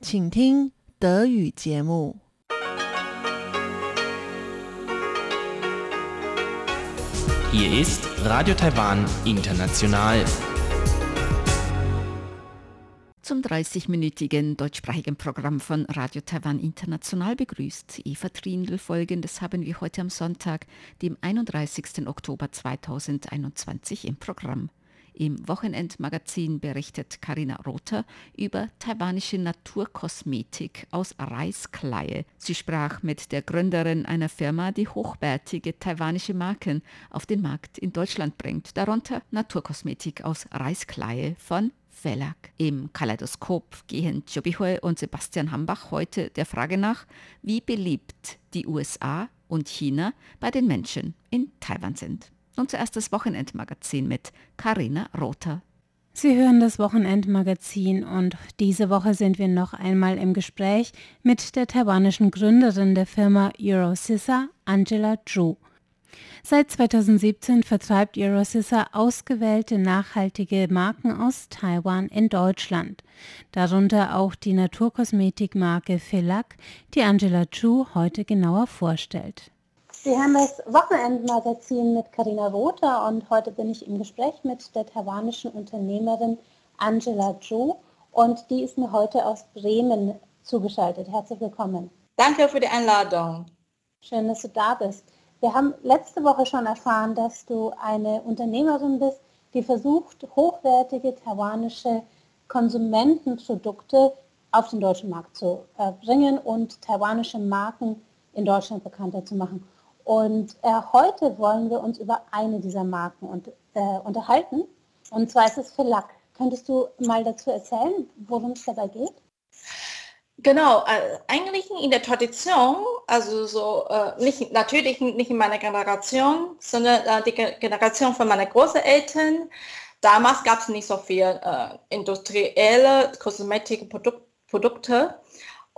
请听德语节目。 Hier ist Radio Taiwan International. Zum 30-minütigen deutschsprachigen Programm von Radio Taiwan International begrüßt Eva Trindl. Folgendes haben wir heute am Sonntag, dem 31. Oktober 2021 im Programm. Im Wochenendmagazin berichtet Karina Rother über taiwanische Naturkosmetik aus Reiskleie. Sie sprach mit der Gründerin einer Firma, die hochwertige taiwanische Marken auf den Markt in Deutschland bringt, darunter Naturkosmetik aus Reiskleie von Verlag. Im Kaleidoskop gehen Jobihoe und Sebastian Hambach heute der Frage nach, wie beliebt die USA und China bei den Menschen in Taiwan sind. Nun zuerst das Wochenendmagazin mit Karina Rother. Sie hören das Wochenendmagazin und diese Woche sind wir noch einmal im Gespräch mit der taiwanischen Gründerin der Firma Eurosissa, Angela Zhu. Seit 2017 vertreibt Eurosissa ausgewählte nachhaltige Marken aus Taiwan in Deutschland, darunter auch die Naturkosmetikmarke Felac, die Angela Chu heute genauer vorstellt. Sie haben das Wochenendmagazin mit Karina Rother und heute bin ich im Gespräch mit der taiwanischen Unternehmerin Angela Zhu und die ist mir heute aus Bremen zugeschaltet. Herzlich willkommen. Danke für die Einladung. Schön, dass du da bist. Wir haben letzte Woche schon erfahren, dass du eine Unternehmerin bist, die versucht, hochwertige taiwanische Konsumentenprodukte auf den deutschen Markt zu äh, bringen und taiwanische Marken in Deutschland bekannter zu machen. Und äh, heute wollen wir uns über eine dieser Marken und, äh, unterhalten. Und zwar ist es Felac. Könntest du mal dazu erzählen, worum es dabei geht? Genau, äh, eigentlich in der Tradition, also so äh, nicht natürlich nicht in meiner Generation, sondern äh, die Ge Generation von meinen Großeltern. Damals gab es nicht so viel äh, industrielle Kosmetikprodukte.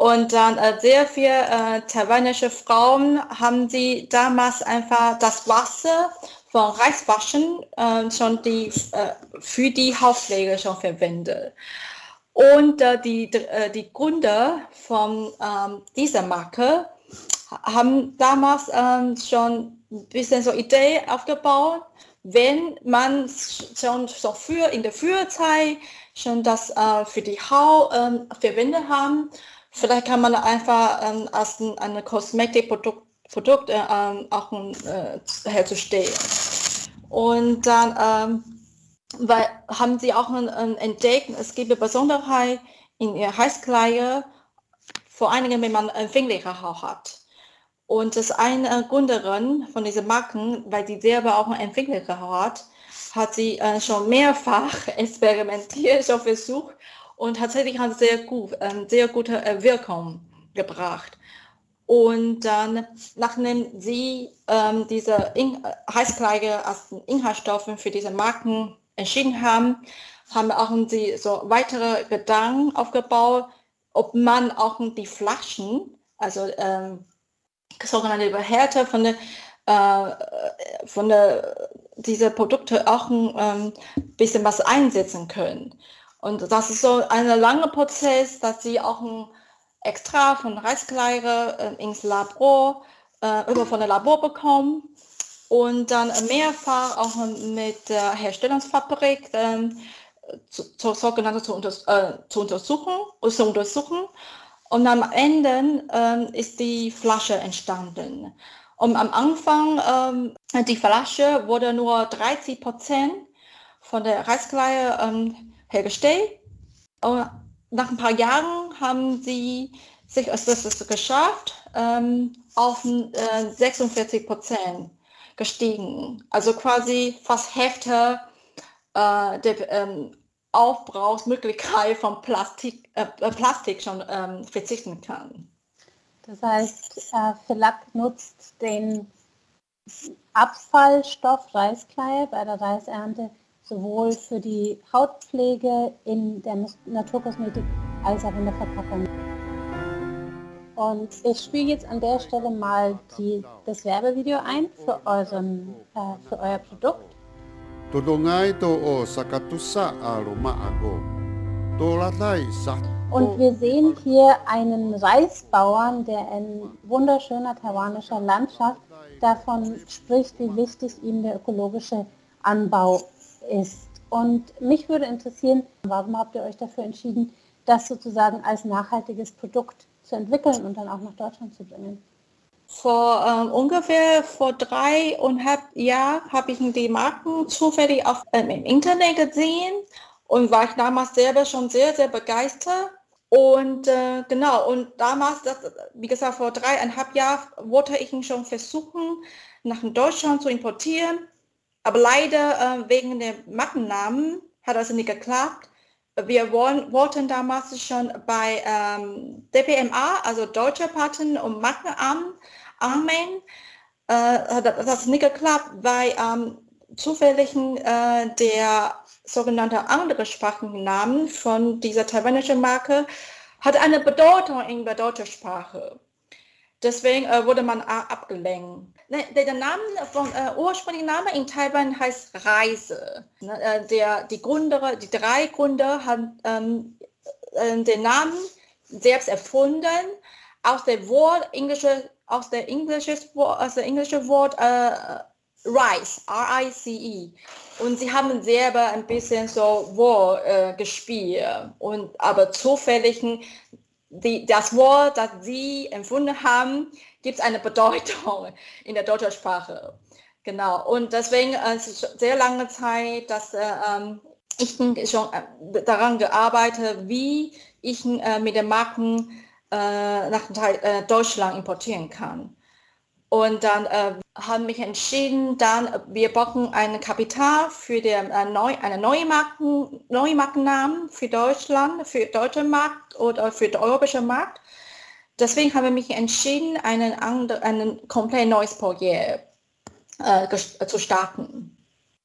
Und dann äh, sehr viele äh, taiwanische Frauen haben sie damals einfach das Wasser von Reiswaschen äh, schon die, äh, für die Hautpflege schon verwendet. Und äh, die, äh, die Gründer von ähm, dieser Marke haben damals ähm, schon ein bisschen so Idee aufgebaut, wenn man schon so für in der Frühzeit schon das für die Haut ähm, verwendet haben, Vielleicht kann man einfach ähm, als ein, ein Kosmetikprodukt Produkt, äh, ähm, auch äh, herzustellen. Und dann ähm, weil, haben sie auch ein entdeckt, es gibt eine Besonderheit in ihr Heißkleider, vor allen Dingen, wenn man empfindliche Haut hat. Und das eine Gründerin von diesen Marken, weil sie selber auch eine empfindliche Haut hat, hat sie äh, schon mehrfach experimentiert, schon versucht, und tatsächlich hat sehr gut, ähm, sehr gute äh, Wirkung gebracht. Und dann, nachdem sie ähm, diese In Heißkleide als Inhaltsstoffe für diese Marken entschieden haben, haben auch sie so weitere Gedanken aufgebaut, ob man auch die Flaschen, also ähm, sogenannte Behälter von der, äh, von der, Produkte auch ein ähm, bisschen was einsetzen können. Und das ist so ein langer Prozess, dass sie auch ein Extra von Reiskleide äh, ins Labor, äh, über von der Labor bekommen und dann mehrfach auch mit der Herstellungsfabrik äh, zu, zu, sogenannte zu, unter, äh, zu untersuchen, zu untersuchen. Und am Ende äh, ist die Flasche entstanden. Und am Anfang, äh, die Flasche wurde nur 30 Prozent von der Reiskleide hergestellt. Und nach ein paar Jahren haben sie sich es das geschafft, ähm, auf äh, 46 Prozent gestiegen. Also quasi fast Hälfte äh, der ähm, Aufbrauchsmöglichkeit von Plastik, äh, Plastik schon ähm, verzichten kann. Das heißt, äh, Felac nutzt den Abfallstoff Reiskleie bei der Reisernte sowohl für die Hautpflege in der Naturkosmetik als auch in der Verpackung. Und ich spiele jetzt an der Stelle mal die, das Werbevideo ein für, euren, äh, für euer Produkt. Und wir sehen hier einen Reisbauern, der in wunderschöner taiwanischer Landschaft davon spricht, wie wichtig ihm der ökologische Anbau ist. Und mich würde interessieren, warum habt ihr euch dafür entschieden, das sozusagen als nachhaltiges Produkt zu entwickeln und dann auch nach Deutschland zu bringen? Vor ähm, ungefähr vor dreieinhalb Jahren habe ich die Marken zufällig auf, ähm, im Internet gesehen und war ich damals selber schon sehr, sehr begeistert. Und äh, genau, und damals, das, wie gesagt, vor dreieinhalb Jahren wollte ich ihn schon versuchen, nach Deutschland zu importieren. Aber leider äh, wegen der Markennamen hat das nicht geklappt. Wir wollen, wollten damals schon bei ähm, DPMA, also Deutsche Patent- und Markenamt, anmelden. Äh, das hat nicht geklappt, weil ähm, zufällig äh, der sogenannte andere Sprachennamen von dieser taiwanischen Marke hat eine Bedeutung in der deutschen Sprache. Deswegen äh, wurde man abgelenkt. Ne, der Name von äh, ursprünglichen Name in Taiwan heißt Reise. Ne, äh, der, die Gründer, die drei Gründer haben ähm, äh, den Namen selbst erfunden aus dem Wort englische aus der englische aus der englische Wort äh, Rice, R-I-C-E. Und sie haben selber ein bisschen so Wort äh, gespielt. Und aber zufällig die, das Wort, das sie empfunden haben, gibt es eine Bedeutung in der deutschen Sprache. Genau. Und deswegen äh, es ist sehr lange Zeit, dass äh, ähm, ich schon äh, daran gearbeitet, wie ich äh, mit den Marken äh, nach äh, Deutschland importieren kann. Und dann äh, haben mich entschieden, dann wir brauchen ein Kapital für den, äh, neu, eine neue, Marken, neue Markennamen für Deutschland, für deutschen Markt oder für den europäischen Markt. Deswegen habe ich mich entschieden, einen, andre, ein komplett neues Projekt äh, zu starten.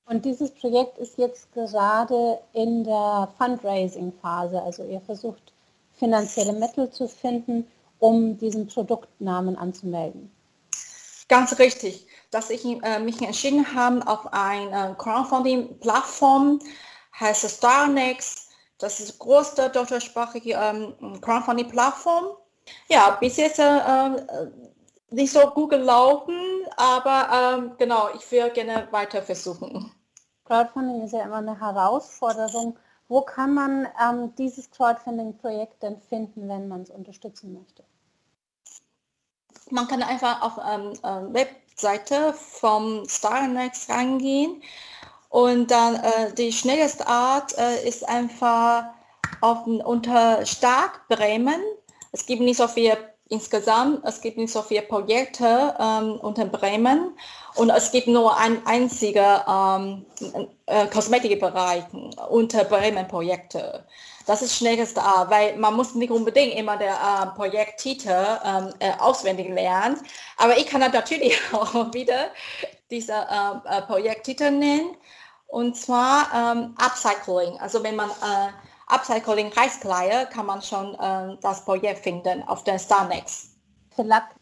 Und dieses Projekt ist jetzt gerade in der Fundraising-Phase. Also ihr versucht finanzielle Mittel zu finden, um diesen Produktnamen anzumelden. Ganz richtig, dass ich äh, mich entschieden habe auf eine Crowdfunding-Plattform, heißt Starnext. Das ist die größte deutschsprachige ähm, Crowdfunding-Plattform. Ja, bis jetzt äh, äh, nicht so gut gelaufen, aber ähm, genau, ich will gerne weiter versuchen. Crowdfunding ist ja immer eine Herausforderung. Wo kann man ähm, dieses Crowdfunding-Projekt denn finden, wenn man es unterstützen möchte? Man kann einfach auf ähm, äh, Webseite vom Starnext reingehen und dann äh, die schnellste Art äh, ist einfach auf, unter Stark Bremen. Es gibt nicht so viel insgesamt, es gibt nicht so viele Projekte ähm, unter Bremen und es gibt nur ein einziger ähm, äh, Kosmetikbereich unter Bremen Projekte. Das ist schnellste Art, weil man muss nicht unbedingt immer der äh, Projekttitel ähm, äh, auswendig lernen. Aber ich kann natürlich auch wieder diese äh, äh, Projekttitel nennen. Und zwar ähm, Upcycling. Also wenn man äh, Upcycling Reiskleider kann man schon äh, das Projekt finden auf der Starnext. Für Lack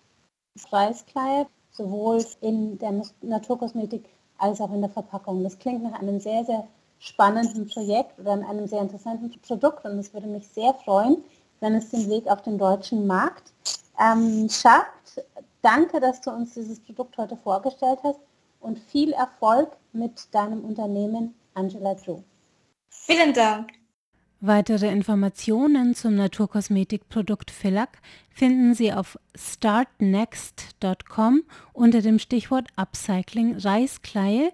sowohl in der Naturkosmetik als auch in der Verpackung. Das klingt nach einem sehr, sehr spannenden Projekt oder einem sehr interessanten Produkt und es würde mich sehr freuen, wenn es den Weg auf den deutschen Markt ähm, schafft. Danke, dass du uns dieses Produkt heute vorgestellt hast und viel Erfolg mit deinem Unternehmen Angela Drew. Vielen Dank. Weitere Informationen zum Naturkosmetikprodukt Fillac finden Sie auf startnext.com unter dem Stichwort Upcycling Reiskleie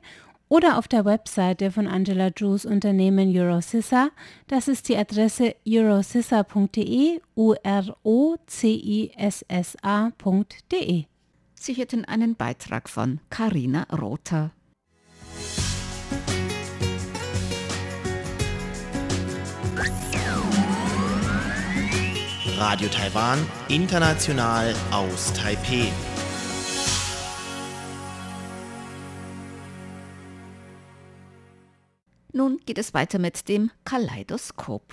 oder auf der Webseite von Angela Drews Unternehmen Eurocissa. Das ist die Adresse eurocissa.de, u r o c i s s a.de. Sie hörten einen Beitrag von Karina Rother. Radio Taiwan, international aus Taipeh. Nun geht es weiter mit dem Kaleidoskop.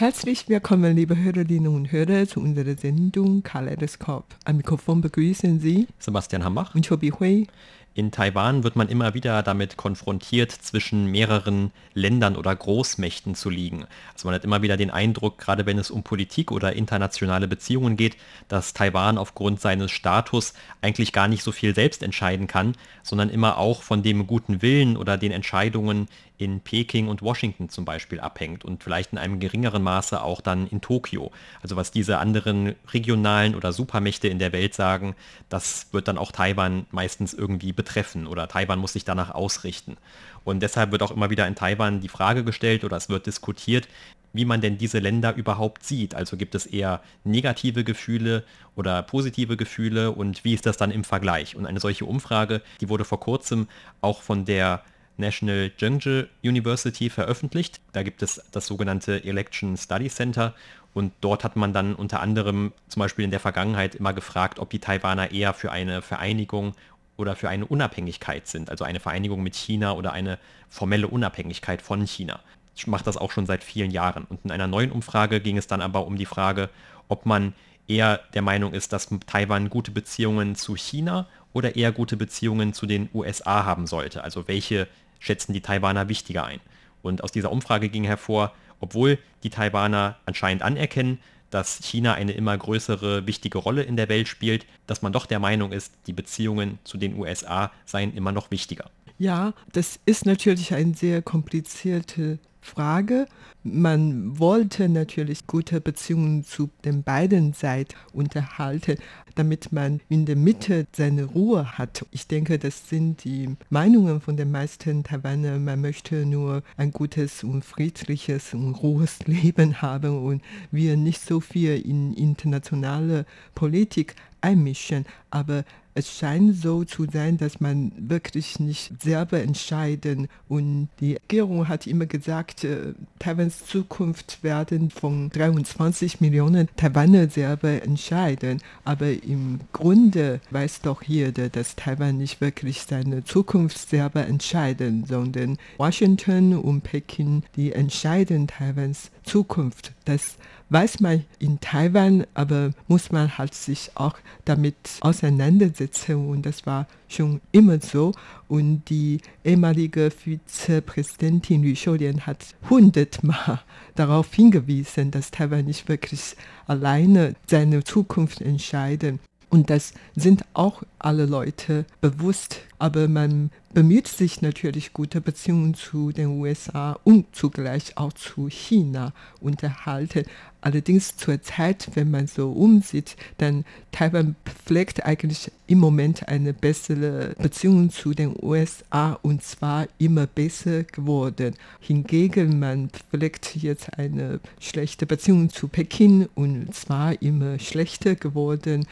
Herzlich willkommen, liebe Hörerinnen und Hörer, zu unserer Sendung Kaleidoskop. Am Mikrofon begrüßen Sie Sebastian Hambach und Chobi Hui. In Taiwan wird man immer wieder damit konfrontiert, zwischen mehreren Ländern oder Großmächten zu liegen. Also man hat immer wieder den Eindruck, gerade wenn es um Politik oder internationale Beziehungen geht, dass Taiwan aufgrund seines Status eigentlich gar nicht so viel selbst entscheiden kann, sondern immer auch von dem guten Willen oder den Entscheidungen in Peking und Washington zum Beispiel abhängt und vielleicht in einem geringeren Maße auch dann in Tokio. Also was diese anderen regionalen oder Supermächte in der Welt sagen, das wird dann auch Taiwan meistens irgendwie betreffen oder Taiwan muss sich danach ausrichten. Und deshalb wird auch immer wieder in Taiwan die Frage gestellt oder es wird diskutiert, wie man denn diese Länder überhaupt sieht. Also gibt es eher negative Gefühle oder positive Gefühle und wie ist das dann im Vergleich? Und eine solche Umfrage, die wurde vor kurzem auch von der National Zhengzhou University veröffentlicht. Da gibt es das sogenannte Election Study Center und dort hat man dann unter anderem zum Beispiel in der Vergangenheit immer gefragt, ob die Taiwaner eher für eine Vereinigung oder für eine Unabhängigkeit sind, also eine Vereinigung mit China oder eine formelle Unabhängigkeit von China. Ich mache das auch schon seit vielen Jahren. Und in einer neuen Umfrage ging es dann aber um die Frage, ob man eher der Meinung ist, dass Taiwan gute Beziehungen zu China oder eher gute Beziehungen zu den USA haben sollte. Also welche schätzen die Taiwaner wichtiger ein. Und aus dieser Umfrage ging hervor, obwohl die Taiwaner anscheinend anerkennen, dass China eine immer größere wichtige Rolle in der Welt spielt, dass man doch der Meinung ist, die Beziehungen zu den USA seien immer noch wichtiger. Ja, das ist natürlich eine sehr komplizierte Frage. Man wollte natürlich gute Beziehungen zu den beiden Seiten unterhalten, damit man in der Mitte seine Ruhe hat. Ich denke, das sind die Meinungen von den meisten Taiwanern. Man möchte nur ein gutes und friedliches und ruhiges Leben haben und wir nicht so viel in internationale Politik einmischen. Aber es scheint so zu sein, dass man wirklich nicht selber entscheiden. Und die Regierung hat immer gesagt, äh, Taiwans Zukunft werden von 23 Millionen Taiwaner selber entscheiden. Aber im Grunde weiß doch jeder, dass Taiwan nicht wirklich seine Zukunft selber entscheiden, sondern Washington und Peking, die entscheiden Taiwans Zukunft. Das weiß man in Taiwan, aber muss man halt sich auch damit auseinandersetzen und das war schon immer so. Und die ehemalige Vizepräsidentin Liu Xiulian hat hundertmal darauf hingewiesen, dass Taiwan nicht wirklich alleine seine Zukunft entscheiden. Und das sind auch alle Leute bewusst. Aber man bemüht sich natürlich, gute Beziehungen zu den USA und zugleich auch zu China unterhalten. Allerdings zur Zeit, wenn man so umsieht, dann Taiwan pflegt eigentlich im Moment eine bessere Beziehung zu den USA und zwar immer besser geworden. Hingegen man pflegt jetzt eine schlechte Beziehung zu Peking und zwar immer schlechter geworden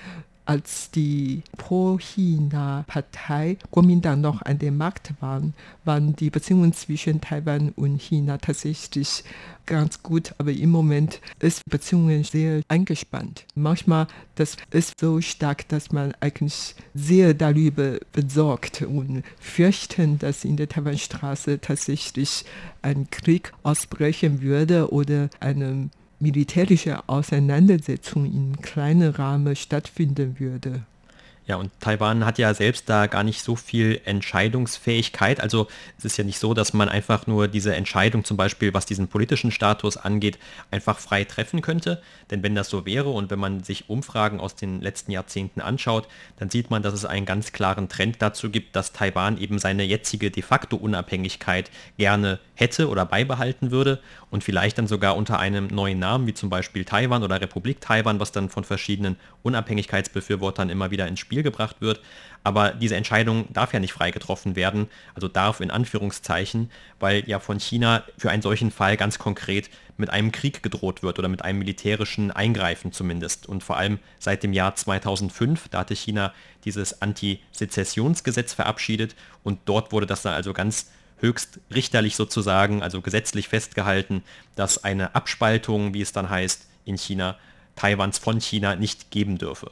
als die Pro-China-Partei Kuomintang noch an der Macht waren, waren die Beziehungen zwischen Taiwan und China tatsächlich ganz gut, aber im Moment ist die Beziehungen sehr eingespannt. Manchmal das ist so stark, dass man eigentlich sehr darüber besorgt und fürchten, dass in der Taiwanstraße tatsächlich ein Krieg ausbrechen würde oder eine militärische Auseinandersetzung in kleinem Rahmen stattfinden würde. Ja, und Taiwan hat ja selbst da gar nicht so viel Entscheidungsfähigkeit. Also es ist ja nicht so, dass man einfach nur diese Entscheidung zum Beispiel, was diesen politischen Status angeht, einfach frei treffen könnte. Denn wenn das so wäre und wenn man sich Umfragen aus den letzten Jahrzehnten anschaut, dann sieht man, dass es einen ganz klaren Trend dazu gibt, dass Taiwan eben seine jetzige de facto Unabhängigkeit gerne hätte oder beibehalten würde und vielleicht dann sogar unter einem neuen Namen, wie zum Beispiel Taiwan oder Republik Taiwan, was dann von verschiedenen Unabhängigkeitsbefürwortern immer wieder ins Spiel Spiel gebracht wird. Aber diese Entscheidung darf ja nicht frei getroffen werden, also darf in Anführungszeichen, weil ja von China für einen solchen Fall ganz konkret mit einem Krieg gedroht wird oder mit einem militärischen Eingreifen zumindest. Und vor allem seit dem Jahr 2005, da hatte China dieses Anti-Sezessionsgesetz verabschiedet und dort wurde das dann also ganz höchst richterlich sozusagen, also gesetzlich festgehalten, dass eine Abspaltung, wie es dann heißt, in China, Taiwans von China nicht geben dürfe.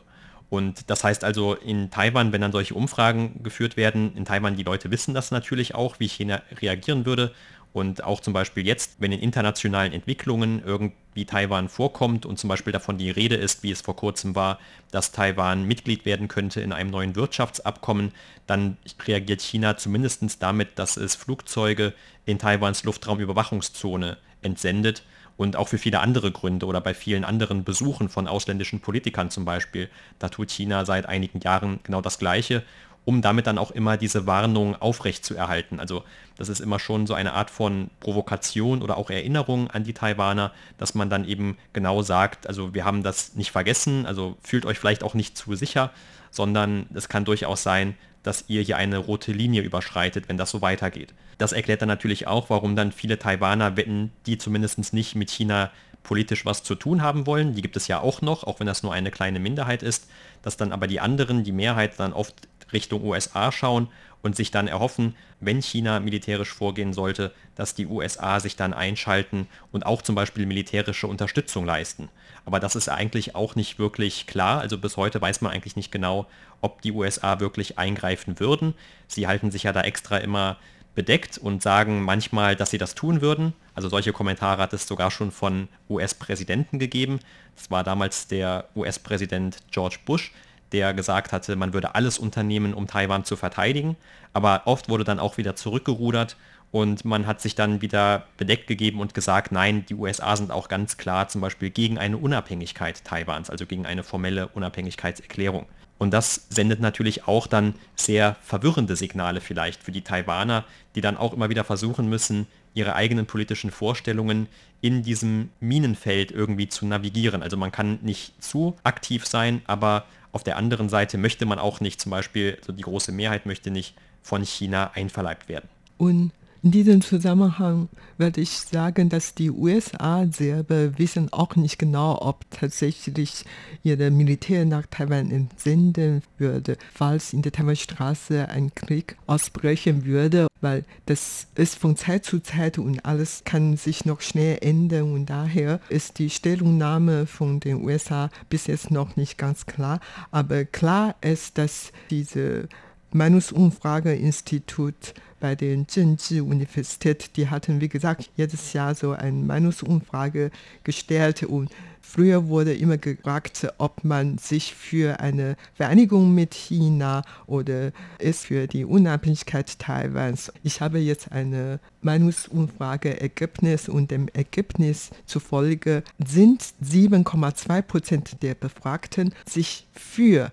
Und das heißt also in Taiwan, wenn dann solche Umfragen geführt werden, in Taiwan die Leute wissen das natürlich auch, wie China reagieren würde. Und auch zum Beispiel jetzt, wenn in internationalen Entwicklungen irgendwie Taiwan vorkommt und zum Beispiel davon die Rede ist, wie es vor kurzem war, dass Taiwan Mitglied werden könnte in einem neuen Wirtschaftsabkommen, dann reagiert China zumindest damit, dass es Flugzeuge in Taiwans Luftraumüberwachungszone entsendet und auch für viele andere Gründe oder bei vielen anderen Besuchen von ausländischen Politikern zum Beispiel. Da tut China seit einigen Jahren genau das Gleiche um damit dann auch immer diese Warnung aufrechtzuerhalten. Also das ist immer schon so eine Art von Provokation oder auch Erinnerung an die Taiwaner, dass man dann eben genau sagt, also wir haben das nicht vergessen, also fühlt euch vielleicht auch nicht zu sicher, sondern es kann durchaus sein, dass ihr hier eine rote Linie überschreitet, wenn das so weitergeht. Das erklärt dann natürlich auch, warum dann viele Taiwaner, wenn die zumindest nicht mit China politisch was zu tun haben wollen, die gibt es ja auch noch, auch wenn das nur eine kleine Minderheit ist, dass dann aber die anderen, die Mehrheit dann oft Richtung USA schauen und sich dann erhoffen, wenn China militärisch vorgehen sollte, dass die USA sich dann einschalten und auch zum Beispiel militärische Unterstützung leisten. Aber das ist eigentlich auch nicht wirklich klar. Also bis heute weiß man eigentlich nicht genau, ob die USA wirklich eingreifen würden. Sie halten sich ja da extra immer bedeckt und sagen manchmal, dass sie das tun würden. Also solche Kommentare hat es sogar schon von US-Präsidenten gegeben. Das war damals der US-Präsident George Bush, der gesagt hatte, man würde alles unternehmen, um Taiwan zu verteidigen. Aber oft wurde dann auch wieder zurückgerudert und man hat sich dann wieder bedeckt gegeben und gesagt, nein, die USA sind auch ganz klar zum Beispiel gegen eine Unabhängigkeit Taiwans, also gegen eine formelle Unabhängigkeitserklärung. Und das sendet natürlich auch dann sehr verwirrende Signale vielleicht für die Taiwaner, die dann auch immer wieder versuchen müssen, ihre eigenen politischen Vorstellungen in diesem Minenfeld irgendwie zu navigieren. Also man kann nicht zu aktiv sein, aber auf der anderen Seite möchte man auch nicht, zum Beispiel, also die große Mehrheit möchte nicht von China einverleibt werden. Und in diesem Zusammenhang würde ich sagen, dass die USA selber wissen auch nicht genau, ob tatsächlich ihre Militär nach Taiwan entsenden würde, falls in der Taiwanstraße ein Krieg ausbrechen würde, weil das ist von Zeit zu Zeit und alles kann sich noch schnell ändern und daher ist die Stellungnahme von den USA bis jetzt noch nicht ganz klar. Aber klar ist, dass diese Meinungsumfrageinstitut bei den Zhengzhi-Universität, die hatten, wie gesagt, jedes Jahr so eine Meinungsumfrage gestellt und Früher wurde immer gefragt, ob man sich für eine Vereinigung mit China oder ist für die Unabhängigkeit Taiwans. Ich habe jetzt eine Meinungsumfrage-Ergebnis und dem Ergebnis zufolge sind 7,2 Prozent der Befragten sich für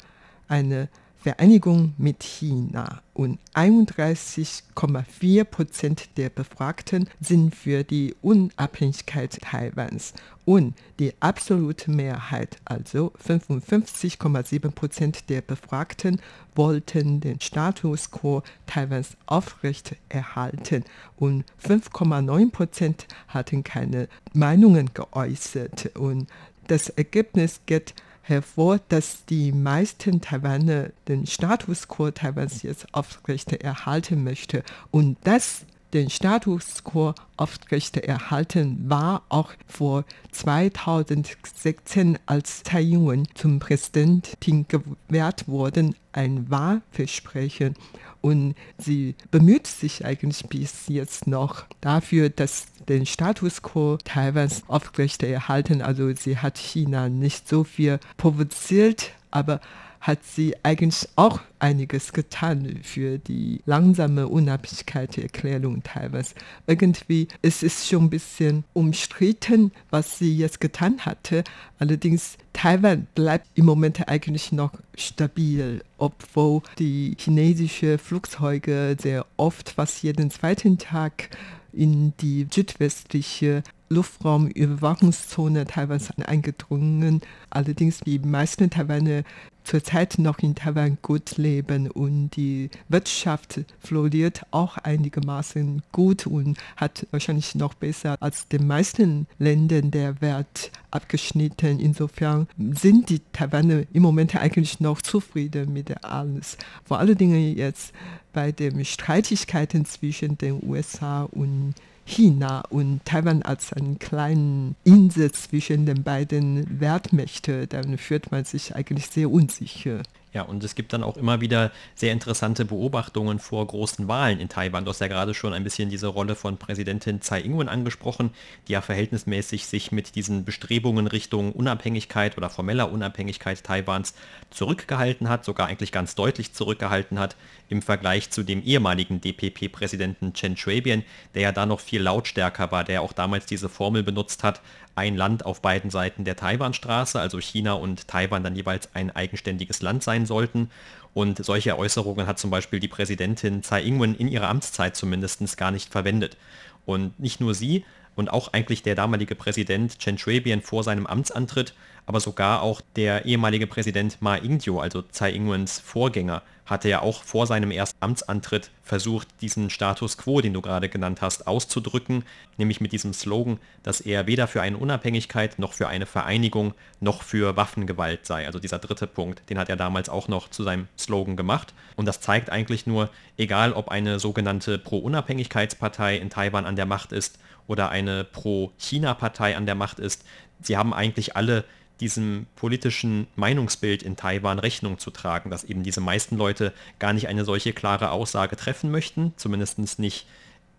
eine Vereinigung mit China und 31,4 Prozent der Befragten sind für die Unabhängigkeit Taiwans und die absolute Mehrheit, also 55,7 Prozent der Befragten, wollten den Status quo Taiwans aufrecht erhalten und 5,9 Prozent hatten keine Meinungen geäußert. Und das Ergebnis geht hervor, dass die meisten Taiwaner den Status quo Taiwans jetzt aufrecht erhalten möchte und das den Status quo aufrecht erhalten war auch vor 2016, als Tsai Ing-wen zum Präsidentin gewählt wurde, ein Wahlversprechen. Und sie bemüht sich eigentlich bis jetzt noch dafür, dass den Status quo Taiwans aufrechterhalten. Also sie hat China nicht so viel provoziert, aber hat sie eigentlich auch einiges getan für die langsame Unabhängigkeitserklärung Taiwans. Irgendwie ist es schon ein bisschen umstritten, was sie jetzt getan hatte. Allerdings Taiwan bleibt im Moment eigentlich noch stabil, obwohl die chinesischen Flugzeuge sehr oft, fast jeden zweiten Tag in die südwestliche Luftraumüberwachungszone Taiwans eingedrungen. Allerdings die meisten Taiwaner zurzeit noch in Taiwan gut leben und die Wirtschaft floriert auch einigermaßen gut und hat wahrscheinlich noch besser als den meisten Ländern der Welt abgeschnitten. Insofern sind die Taiwaner im Moment eigentlich noch zufrieden mit alles. Vor allen Dingen jetzt bei den Streitigkeiten zwischen den USA und China und Taiwan als einen kleinen Insel zwischen den beiden Weltmächten, dann fühlt man sich eigentlich sehr unsicher. Ja, und es gibt dann auch immer wieder sehr interessante Beobachtungen vor großen Wahlen in Taiwan. Du hast ja gerade schon ein bisschen diese Rolle von Präsidentin Tsai Ing-wen angesprochen, die ja verhältnismäßig sich mit diesen Bestrebungen Richtung Unabhängigkeit oder formeller Unabhängigkeit Taiwans zurückgehalten hat, sogar eigentlich ganz deutlich zurückgehalten hat im Vergleich zu dem ehemaligen DPP-Präsidenten Chen Shui-bian, der ja da noch viel lautstärker war, der auch damals diese Formel benutzt hat, ein Land auf beiden Seiten der Taiwanstraße, also China und Taiwan dann jeweils ein eigenständiges Land sein sollten. Und solche Äußerungen hat zum Beispiel die Präsidentin Tsai Ing-wen in ihrer Amtszeit zumindest gar nicht verwendet. Und nicht nur sie und auch eigentlich der damalige Präsident Chen Shui-bian vor seinem Amtsantritt aber sogar auch der ehemalige Präsident Ma Ying-jeou, also Tsai Ing-wens Vorgänger, hatte ja auch vor seinem ersten Amtsantritt versucht, diesen Status quo, den du gerade genannt hast, auszudrücken, nämlich mit diesem Slogan, dass er weder für eine Unabhängigkeit noch für eine Vereinigung noch für Waffengewalt sei. Also dieser dritte Punkt, den hat er damals auch noch zu seinem Slogan gemacht. Und das zeigt eigentlich nur, egal ob eine sogenannte Pro-Unabhängigkeitspartei in Taiwan an der Macht ist oder eine Pro-China-Partei an der Macht ist, sie haben eigentlich alle diesem politischen Meinungsbild in Taiwan Rechnung zu tragen, dass eben diese meisten Leute gar nicht eine solche klare Aussage treffen möchten, zumindest nicht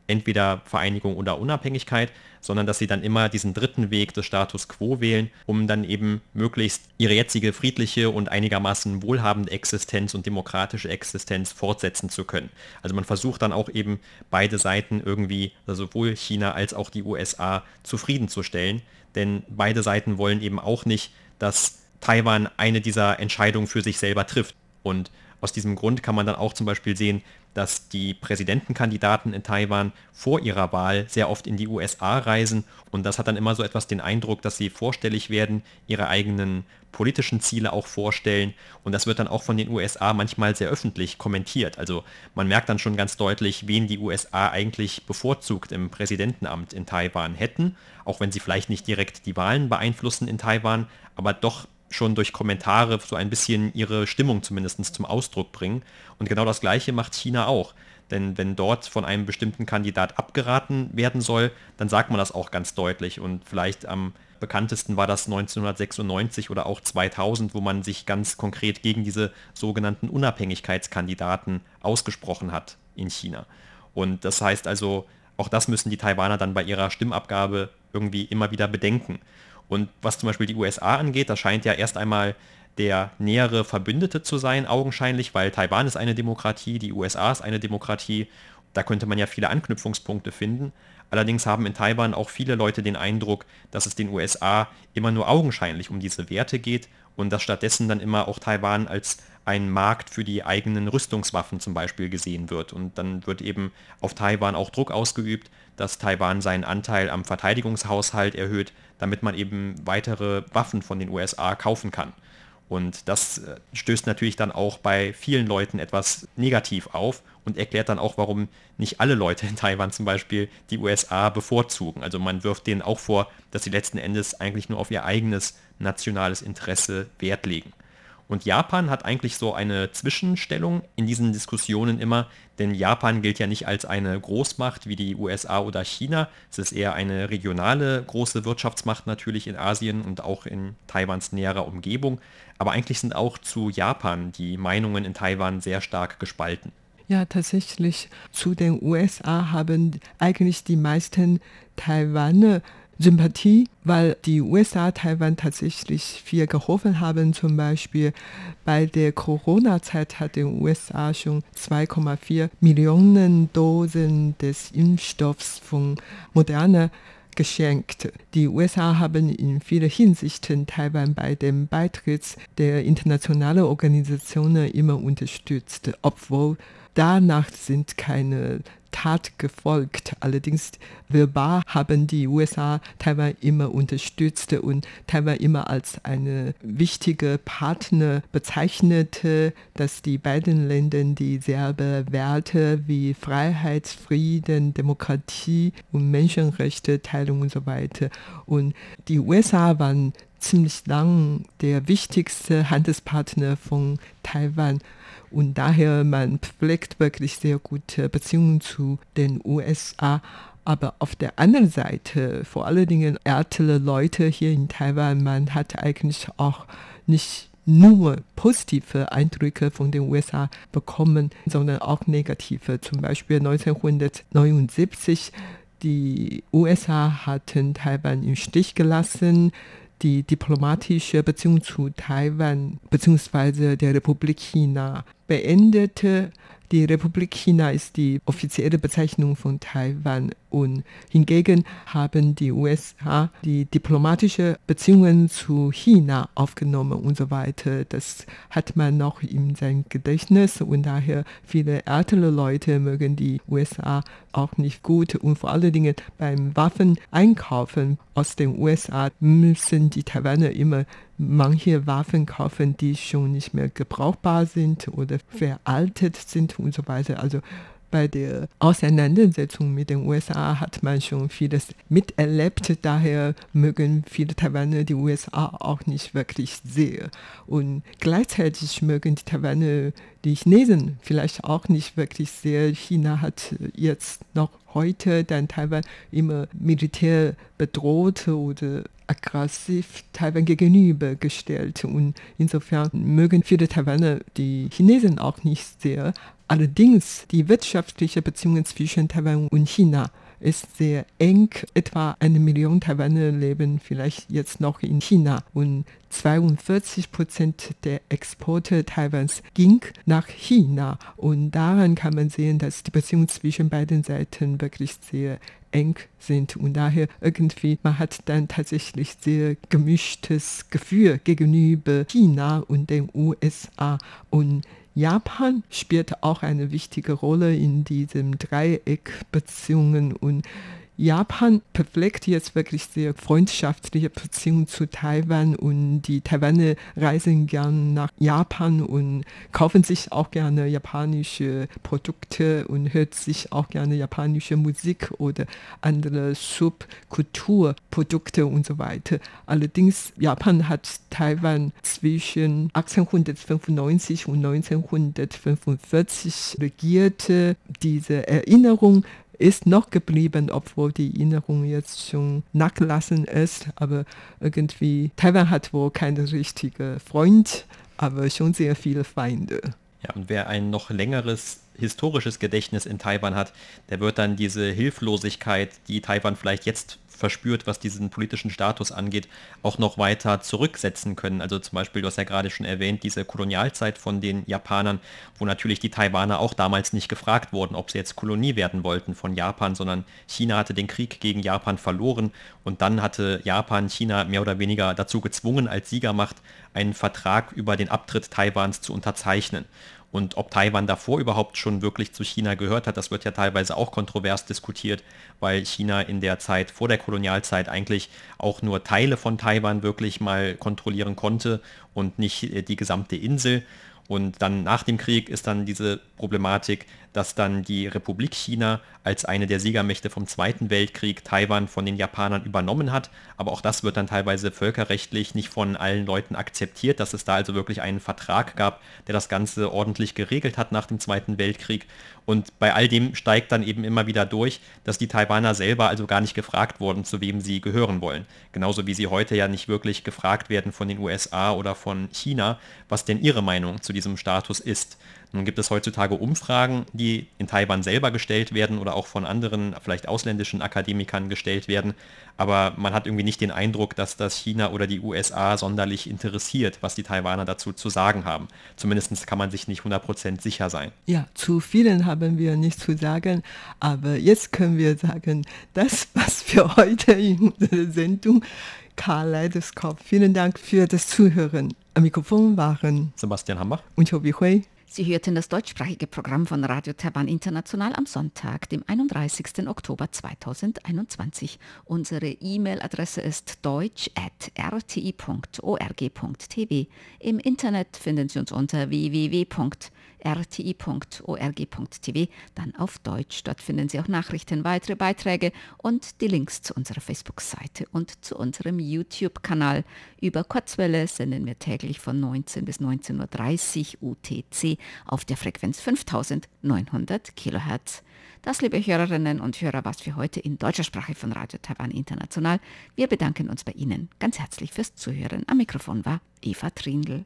entweder Vereinigung oder Unabhängigkeit, sondern dass sie dann immer diesen dritten Weg des Status quo wählen, um dann eben möglichst ihre jetzige friedliche und einigermaßen wohlhabende Existenz und demokratische Existenz fortsetzen zu können. Also man versucht dann auch eben beide Seiten irgendwie, also sowohl China als auch die USA, zufriedenzustellen, denn beide Seiten wollen eben auch nicht, dass Taiwan eine dieser Entscheidungen für sich selber trifft. Und aus diesem Grund kann man dann auch zum Beispiel sehen, dass die Präsidentenkandidaten in Taiwan vor ihrer Wahl sehr oft in die USA reisen und das hat dann immer so etwas den Eindruck, dass sie vorstellig werden, ihre eigenen politischen Ziele auch vorstellen und das wird dann auch von den USA manchmal sehr öffentlich kommentiert. Also man merkt dann schon ganz deutlich, wen die USA eigentlich bevorzugt im Präsidentenamt in Taiwan hätten, auch wenn sie vielleicht nicht direkt die Wahlen beeinflussen in Taiwan, aber doch schon durch Kommentare so ein bisschen ihre Stimmung zumindest zum Ausdruck bringen. Und genau das gleiche macht China auch. Denn wenn dort von einem bestimmten Kandidat abgeraten werden soll, dann sagt man das auch ganz deutlich. Und vielleicht am bekanntesten war das 1996 oder auch 2000, wo man sich ganz konkret gegen diese sogenannten Unabhängigkeitskandidaten ausgesprochen hat in China. Und das heißt also, auch das müssen die Taiwaner dann bei ihrer Stimmabgabe irgendwie immer wieder bedenken. Und was zum Beispiel die USA angeht, da scheint ja erst einmal der nähere Verbündete zu sein, augenscheinlich, weil Taiwan ist eine Demokratie, die USA ist eine Demokratie. Da könnte man ja viele Anknüpfungspunkte finden. Allerdings haben in Taiwan auch viele Leute den Eindruck, dass es den USA immer nur augenscheinlich um diese Werte geht und dass stattdessen dann immer auch Taiwan als ein Markt für die eigenen Rüstungswaffen zum Beispiel gesehen wird. Und dann wird eben auf Taiwan auch Druck ausgeübt, dass Taiwan seinen Anteil am Verteidigungshaushalt erhöht, damit man eben weitere Waffen von den USA kaufen kann. Und das äh, stößt natürlich dann auch bei vielen Leuten etwas negativ auf und erklärt dann auch, warum nicht alle Leute in Taiwan zum Beispiel die USA bevorzugen. Also man wirft denen auch vor, dass sie letzten Endes eigentlich nur auf ihr eigenes nationales Interesse Wert legen. Und Japan hat eigentlich so eine Zwischenstellung in diesen Diskussionen immer, denn Japan gilt ja nicht als eine Großmacht wie die USA oder China. Es ist eher eine regionale große Wirtschaftsmacht natürlich in Asien und auch in Taiwans näherer Umgebung. Aber eigentlich sind auch zu Japan die Meinungen in Taiwan sehr stark gespalten. Ja, tatsächlich. Zu den USA haben eigentlich die meisten Taiwaner Sympathie, weil die USA Taiwan tatsächlich viel geholfen haben. Zum Beispiel bei der Corona-Zeit hat den USA schon 2,4 Millionen Dosen des Impfstoffs von Moderna geschenkt. Die USA haben in vielen Hinsichten Taiwan bei dem Beitritt der internationalen Organisationen immer unterstützt, obwohl danach sind keine Tat gefolgt. Allerdings verbal haben die USA Taiwan immer unterstützt und Taiwan immer als eine wichtige Partner bezeichnete, dass die beiden Länder dieselben Werte wie Freiheit, Frieden, Demokratie und Menschenrechte, Teilung und so weiter. Und die USA waren ziemlich lang der wichtigste Handelspartner von Taiwan. Und daher man pflegt wirklich sehr gute Beziehungen zu den USA. Aber auf der anderen Seite, vor allen Dingen ältere Leute hier in Taiwan, man hat eigentlich auch nicht nur positive Eindrücke von den USA bekommen, sondern auch negative. Zum Beispiel 1979, die USA hatten Taiwan im Stich gelassen. Die diplomatische Beziehung zu Taiwan bzw. der Republik China beendete die Republik China ist die offizielle Bezeichnung von Taiwan und hingegen haben die USA die diplomatische Beziehungen zu China aufgenommen und so weiter. Das hat man noch in seinem Gedächtnis und daher viele ältere Leute mögen die USA auch nicht gut und vor allen Dingen beim Waffeneinkaufen aus den USA müssen die Taiwaner immer manche Waffen kaufen, die schon nicht mehr gebrauchbar sind oder veraltet sind und so weiter. Also bei der Auseinandersetzung mit den USA hat man schon vieles miterlebt. Daher mögen viele Taiwaner die USA auch nicht wirklich sehr. Und gleichzeitig mögen die Taiwaner die Chinesen vielleicht auch nicht wirklich sehr. China hat jetzt noch heute dann Taiwan immer militär bedroht oder aggressiv Taiwan gegenübergestellt. Und insofern mögen viele Taiwaner die Chinesen auch nicht sehr. Allerdings die wirtschaftliche Beziehungen zwischen Taiwan und China ist sehr eng. Etwa eine Million Taiwaner leben vielleicht jetzt noch in China und 42 Prozent der Exporte Taiwans ging nach China. Und daran kann man sehen, dass die Beziehungen zwischen beiden Seiten wirklich sehr eng sind und daher irgendwie, man hat dann tatsächlich sehr gemischtes Gefühl gegenüber China und den USA und Japan spielt auch eine wichtige Rolle in diesem Dreieck Beziehungen und Japan pflegt jetzt wirklich sehr freundschaftliche Beziehungen zu Taiwan und die Taiwaner reisen gern nach Japan und kaufen sich auch gerne japanische Produkte und hört sich auch gerne japanische Musik oder andere Subkulturprodukte und so weiter. Allerdings Japan hat Taiwan zwischen 1895 und 1945 regierte. Diese Erinnerung ist noch geblieben, obwohl die Erinnerung jetzt schon nachgelassen ist. Aber irgendwie, Taiwan hat wohl keinen richtigen Freund, aber schon sehr viele Feinde. Ja, und wer ein noch längeres historisches Gedächtnis in Taiwan hat, der wird dann diese Hilflosigkeit, die Taiwan vielleicht jetzt verspürt, was diesen politischen Status angeht, auch noch weiter zurücksetzen können. Also zum Beispiel, du hast ja gerade schon erwähnt, diese Kolonialzeit von den Japanern, wo natürlich die Taiwaner auch damals nicht gefragt wurden, ob sie jetzt Kolonie werden wollten von Japan, sondern China hatte den Krieg gegen Japan verloren und dann hatte Japan China mehr oder weniger dazu gezwungen, als Siegermacht einen Vertrag über den Abtritt Taiwans zu unterzeichnen. Und ob Taiwan davor überhaupt schon wirklich zu China gehört hat, das wird ja teilweise auch kontrovers diskutiert, weil China in der Zeit vor der Kolonialzeit eigentlich auch nur Teile von Taiwan wirklich mal kontrollieren konnte und nicht äh, die gesamte Insel. Und dann nach dem Krieg ist dann diese Problematik, dass dann die Republik China als eine der Siegermächte vom Zweiten Weltkrieg Taiwan von den Japanern übernommen hat. Aber auch das wird dann teilweise völkerrechtlich nicht von allen Leuten akzeptiert, dass es da also wirklich einen Vertrag gab, der das Ganze ordentlich geregelt hat nach dem Zweiten Weltkrieg. Und bei all dem steigt dann eben immer wieder durch, dass die Taiwaner selber also gar nicht gefragt wurden, zu wem sie gehören wollen. Genauso wie sie heute ja nicht wirklich gefragt werden von den USA oder von China, was denn ihre Meinung zu diesem Status ist. Nun gibt es heutzutage Umfragen, die in Taiwan selber gestellt werden oder auch von anderen, vielleicht ausländischen Akademikern gestellt werden. Aber man hat irgendwie nicht den Eindruck, dass das China oder die USA sonderlich interessiert, was die Taiwaner dazu zu sagen haben. Zumindest kann man sich nicht 100% sicher sein. Ja, zu vielen haben wir nichts zu sagen. Aber jetzt können wir sagen, das, was wir heute in unserer Sendung Kaleidoskop. Vielen Dank für das Zuhören. Am Mikrofon waren Sebastian Hambach und Chobi Hui. Sie hörten das deutschsprachige Programm von Radio Taiwan International am Sonntag, dem 31. Oktober 2021. Unsere E-Mail-Adresse ist deutsch.rti.org.tv. Im Internet finden Sie uns unter www.rti.org.tv rti.org.tv, dann auf Deutsch. Dort finden Sie auch Nachrichten, weitere Beiträge und die Links zu unserer Facebook-Seite und zu unserem YouTube-Kanal. Über Kurzwelle senden wir täglich von 19 bis 19.30 Uhr UTC auf der Frequenz 5900 kHz. Das, liebe Hörerinnen und Hörer, was für heute in deutscher Sprache von Radio Taiwan International. Wir bedanken uns bei Ihnen ganz herzlich fürs Zuhören. Am Mikrofon war Eva Trindl.